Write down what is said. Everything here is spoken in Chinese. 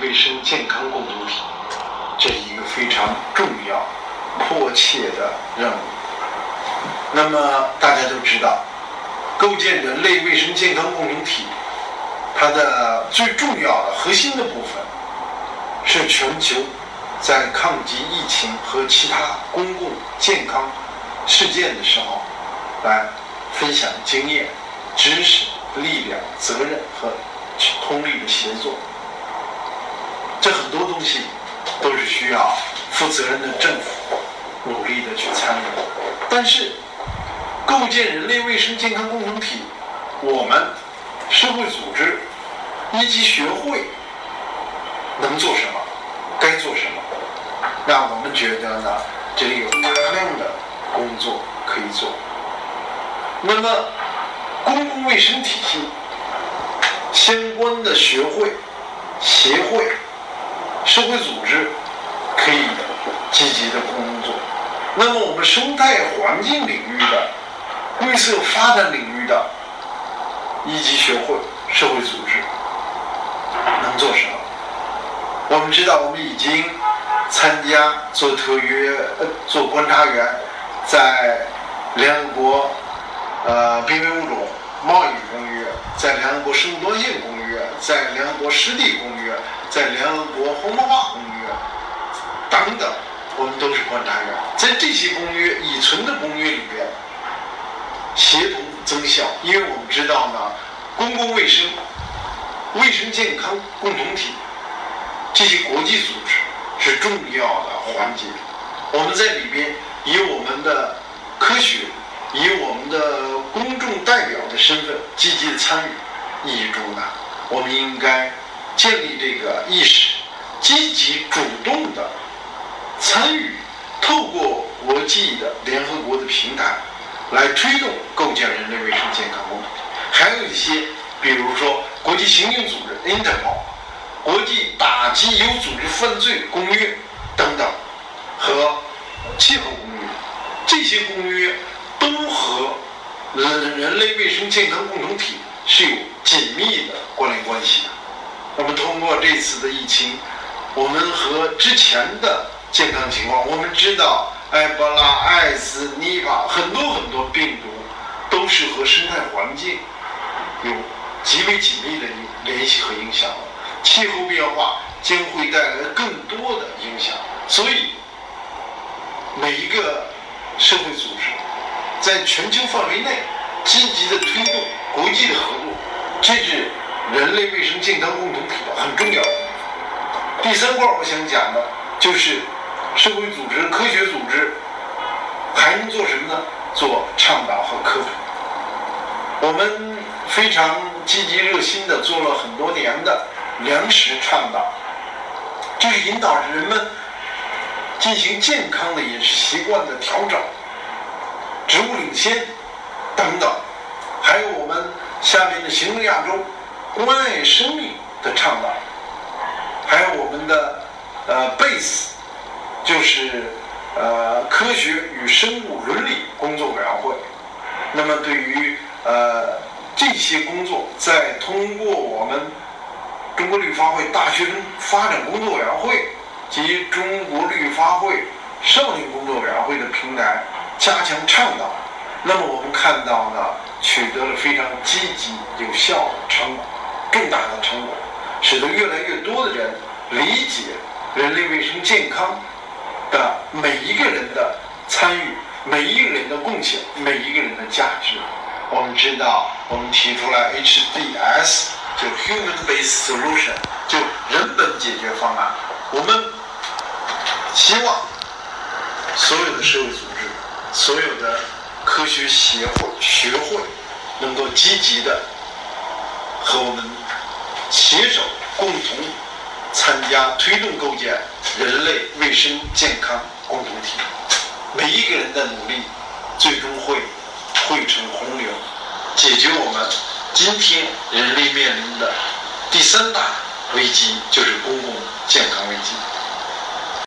卫生健康共同体，这是一个非常重要、迫切的任务。那么大家都知道，构建人类卫生健康共同体，它的最重要的核心的部分是全球在抗击疫情和其他公共健康事件的时候，来分享经验、知识、力量、责任和通力的协作。这很多东西都是需要负责任的政府努力的去参与，但是构建人类卫生健康共同体，我们社会组织以及学会能做什么，该做什么？那我们觉得呢，这里有大量的工作可以做。那么，公共卫生体系相关的学会、协会。社会组织可以积极的工作，那么我们生态环境领域的、绿色发展领域的一级学会、社会组织能做什么？我们知道，我们已经参加做特约、做观察员，在联合国呃濒危物种贸易公约，在联合国生物多样性公约，在联合国湿地公约。在联合国红文化公约等等，我们都是观察员。在这些公约已存的公约里边，协同增效。因为我们知道呢，公共卫生、卫生健康共同体这些国际组织是重要的环节。我们在里边以我们的科学、以我们的公众代表的身份积极参与意义重大。我们应该。建立这个意识，积极主动的参与，透过国际的联合国的平台来推动构建人类卫生健康共同体。还有一些，比如说国际刑警组织 Interpol、国际打击有组织犯罪公约等等和气候公约，这些公约都和人人类卫生健康共同体是有紧密的关联关系的。我们通过这次的疫情，我们和之前的健康情况，我们知道埃博拉、艾滋、尼巴很多很多病毒都是和生态环境有极为紧密的联系和影响。气候变化将会带来更多的影响，所以每一个社会组织在全球范围内积极的推动国际的合作，这是。人类卫生健康共同体的很重要。第三块我想讲的就是社会组织、科学组织还能做什么呢？做倡导和科普。我们非常积极热心的做了很多年的粮食倡导，就是引导人们进行健康的饮食习惯的调整，植物领先等等。还有我们下面的行动亚洲。关爱生命的倡导，还有我们的呃 base，就是呃科学与生物伦理工作委员会。那么对于呃这些工作，在通过我们中国绿发会大学生发展工作委员会及中国绿发会少年工作委员会的平台加强倡导，那么我们看到呢，取得了非常积极有效的成果。重大的成果，使得越来越多的人理解人类卫生健康的每一个人的参与、每一个人的贡献、每一个人的价值。我们知道，我们提出来 HDS，就 Human-Based Solution，就人本解决方案。我们希望所有的社会组织、所有的科学协会、学会能够积极的和我们。携手共同参加推动构建人类卫生健康共同体，每一个人的努力最终会汇成洪流，解决我们今天人类面临的第三大危机，就是公共健康危机。